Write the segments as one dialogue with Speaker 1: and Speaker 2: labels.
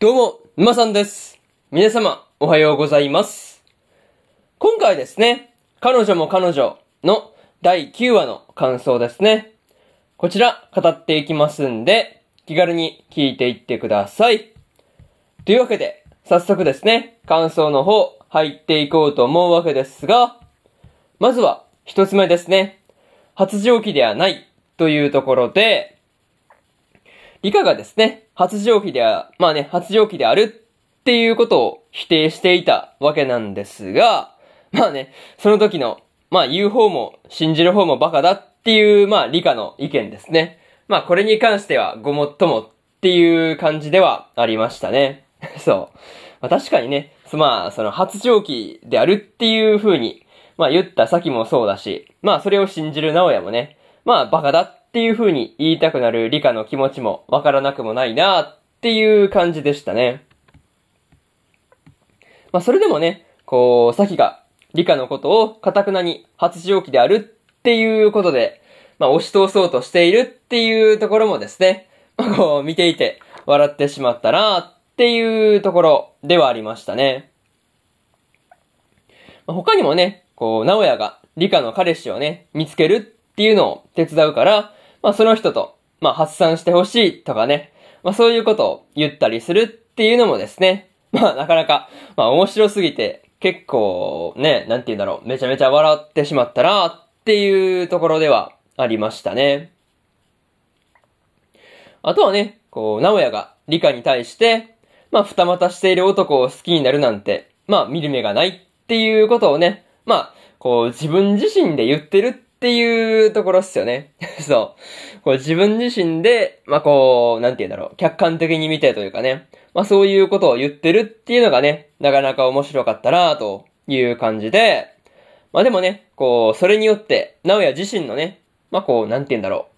Speaker 1: どうも、沼さんです。皆様、おはようございます。今回ですね、彼女も彼女の第9話の感想ですね。こちら、語っていきますんで、気軽に聞いていってください。というわけで、早速ですね、感想の方、入っていこうと思うわけですが、まずは、一つ目ですね。発情期ではないというところで、理科がですね、発情期では、まあね、発情期であるっていうことを否定していたわけなんですが、まあね、その時の、まあ言う方も信じる方もバカだっていう、まあ理科の意見ですね。まあこれに関してはごもっともっていう感じではありましたね。そう。まあ確かにね、まあその発情期であるっていう風に、まあ言った先もそうだし、まあそれを信じる直哉もね、まあバカだっていう風に言いたくなる理科の気持ちもわからなくもないなっていう感じでしたね。まあそれでもね、こう、さきが理科のことをカタクナに発情期であるっていうことで、まあ押し通そうとしているっていうところもですね、まあこう見ていて笑ってしまったなっていうところではありましたね。まあ他にもね、こう、直哉が理科の彼氏をね、見つけるっていうのを手伝うから、まあその人と、まあ発散してほしいとかね、まあそういうことを言ったりするっていうのもですね、まあなかなか、まあ面白すぎて、結構ね、なんて言うんだろう、めちゃめちゃ笑ってしまったなっていうところではありましたね。あとはね、こう、直哉が理科に対して、まあ二股している男を好きになるなんて、まあ見る目がないっていうことをね、まあ、こう自分自身で言ってるっていうところっすよね。そう。こう自分自身で、まあこう、なんて言うんだろう、客観的に見てというかね、まあそういうことを言ってるっていうのがね、なかなか面白かったなという感じで、まあでもね、こう、それによって、直哉自身のね、まあこう、なんて言うんだろ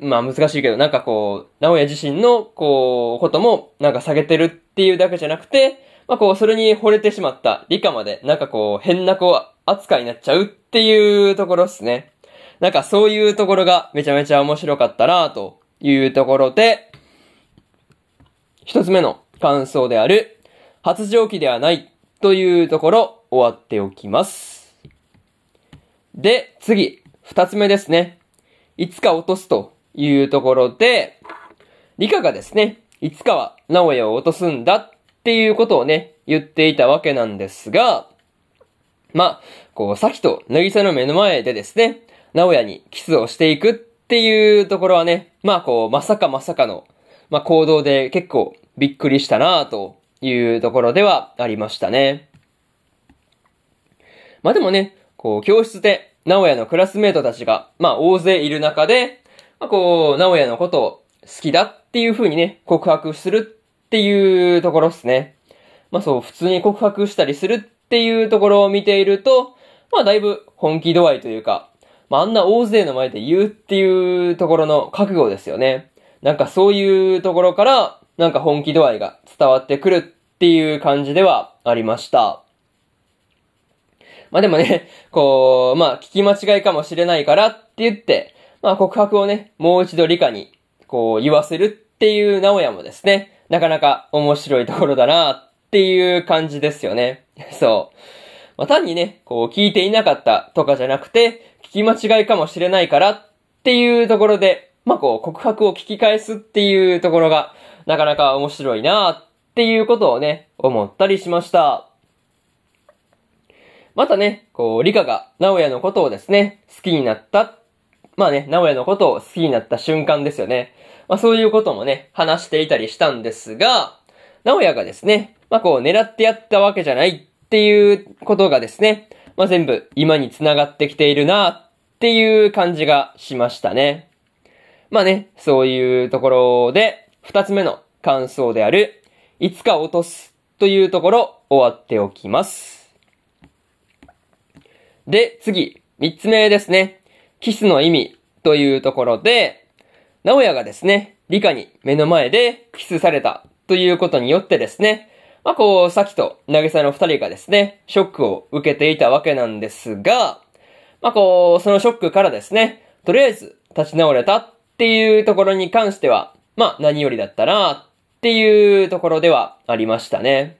Speaker 1: う。まあ難しいけど、なんかこう、直哉自身の、こう、ことも、なんか下げてるっていうだけじゃなくて、まあこう、それに惚れてしまった理科まで、なんかこう、変な子扱いになっちゃうっていうところっすね。なんかそういうところがめちゃめちゃ面白かったなというところで、一つ目の感想である、発情期ではないというところ、終わっておきます。で、次、二つ目ですね。いつか落とすというところで、理科がですね、いつかは直哉を落とすんだっていうことをね、言っていたわけなんですが、まあ、こう、さきと渚の目の前でですね、直哉にキスをしていくっていうところはね、まあこう、まさかまさかの、まあ行動で結構びっくりしたなというところではありましたね。まあでもね、こう、教室で直哉のクラスメートたちが、まあ大勢いる中で、まあこう、直哉のことを好きだっていう風にね、告白するっていうところですね。まあそう、普通に告白したりするっていうところを見ていると、まあだいぶ本気度合いというか、まああんな大勢の前で言うっていうところの覚悟ですよね。なんかそういうところから、なんか本気度合いが伝わってくるっていう感じではありました。まあでもね、こう、まあ聞き間違いかもしれないからって言って、まあ告白をね、もう一度理科に、こう言わせるっていう直哉もですね、なかなか面白いところだなっていう感じですよね。そう。まあ単にね、こう聞いていなかったとかじゃなくて、聞き間違いかもしれないからっていうところで、まあこう告白を聞き返すっていうところが、なかなか面白いなっていうことをね、思ったりしました。またね、こう、リカが、直哉のことをですね、好きになった。まあね、直哉のことを好きになった瞬間ですよね。まあそういうこともね、話していたりしたんですが、直哉がですね、まあこう、狙ってやったわけじゃないっていうことがですね、まあ全部今に繋がってきているなっていう感じがしましたね。まあね、そういうところで、二つ目の感想である、いつか落とすというところ、終わっておきます。で、次、三つ目ですね。キスの意味というところで、直哉がですね、理科に目の前でキスされたということによってですね、まあこう、さきと渚の二人がですね、ショックを受けていたわけなんですが、まあこう、そのショックからですね、とりあえず立ち直れたっていうところに関しては、まあ何よりだったなっていうところではありましたね。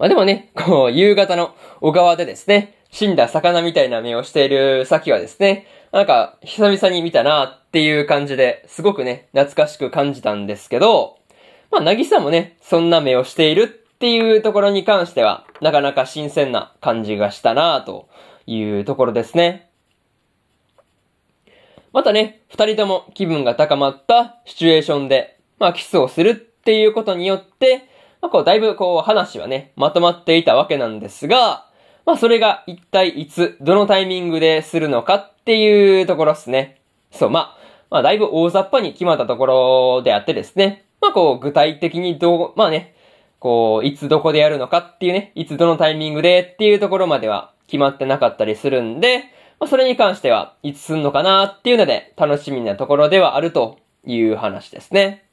Speaker 1: まあでもね、こう、夕方の小川でですね、死んだ魚みたいな目をしている先はですね、なんか、久々に見たなっていう感じで、すごくね、懐かしく感じたんですけど、まあ、なぎさもね、そんな目をしているっていうところに関しては、なかなか新鮮な感じがしたなというところですね。またね、二人とも気分が高まったシチュエーションで、まあ、キスをするっていうことによって、まあ、こう、だいぶこう、話はね、まとまっていたわけなんですが、まあ、それが一体いつ、どのタイミングでするのかっていうところですね。そう、まあ、まあ、だいぶ大雑把に決まったところであってですね。まあ、こう、具体的にどう、まあね、こう、いつどこでやるのかっていうね、いつどのタイミングでっていうところまでは決まってなかったりするんで、まあ、それに関しては、いつすんのかなっていうので、楽しみなところではあるという話ですね。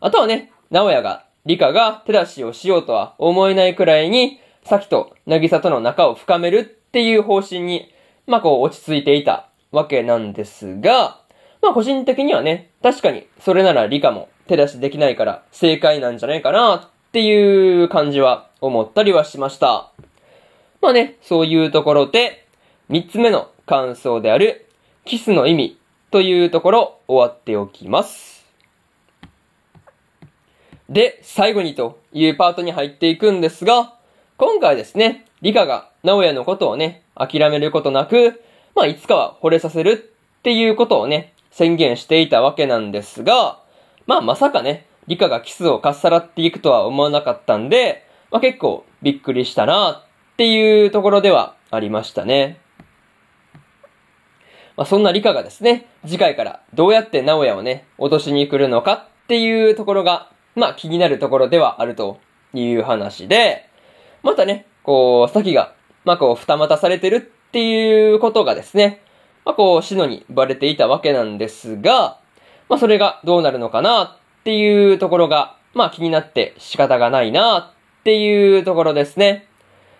Speaker 1: あとはね、直也が、理科が手出しをしようとは思えないくらいに、さきと渚との仲を深めるっていう方針に、まあこう落ち着いていたわけなんですが、まあ個人的にはね、確かにそれなら理科も手出しできないから正解なんじゃないかなっていう感じは思ったりはしました。まあね、そういうところで、三つ目の感想である、キスの意味というところ終わっておきます。で、最後にというパートに入っていくんですが、今回ですね、理科が直哉のことをね、諦めることなく、まあいつかは惚れさせるっていうことをね、宣言していたわけなんですが、まあまさかね、理科がキスをかっさらっていくとは思わなかったんで、まあ結構びっくりしたなっていうところではありましたね。まあそんな理科がですね、次回からどうやって直哉をね、落としに来るのかっていうところが、まあ気になるところではあるという話で、またね、こう、先が、まあこう、二股されてるっていうことがですね、まあこう、シノにバレていたわけなんですが、まあそれがどうなるのかなっていうところが、まあ気になって仕方がないなっていうところですね。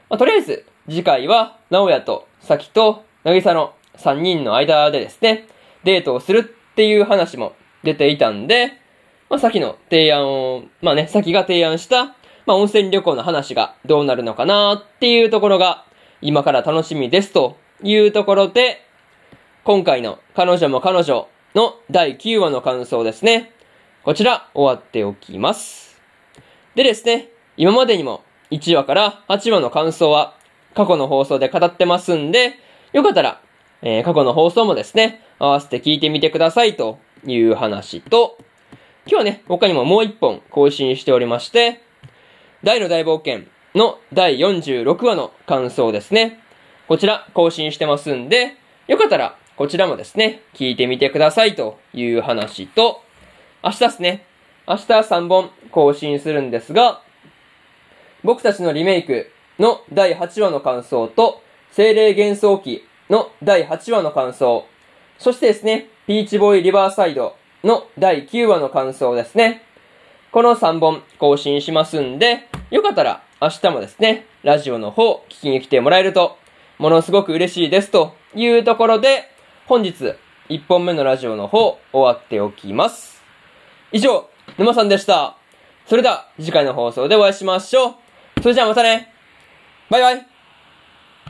Speaker 1: まあとりあえず、次回は、直哉と、さきと、なぎさの3人の間でですね、デートをするっていう話も出ていたんで、まあ、さきの提案を、まあね、さきが提案した、まあ、温泉旅行の話がどうなるのかなっていうところが、今から楽しみですというところで、今回の彼女も彼女の第9話の感想ですね。こちら終わっておきます。でですね、今までにも1話から8話の感想は過去の放送で語ってますんで、よかったら、えー、過去の放送もですね、合わせて聞いてみてくださいという話と、今日はね、他にももう一本更新しておりまして、大の大冒険の第46話の感想ですね。こちら更新してますんで、よかったらこちらもですね、聞いてみてくださいという話と、明日ですね、明日3本更新するんですが、僕たちのリメイクの第8話の感想と、精霊幻想記の第8話の感想、そしてですね、ピーチボーイリバーサイドの第9話の感想ですね。この3本更新しますんで、よかったら明日もですね、ラジオの方聞きに来てもらえると、ものすごく嬉しいですというところで、本日1本目のラジオの方終わっておきます。以上、沼さんでした。それでは次回の放送でお会いしましょう。それじゃあまたね。バイバイ。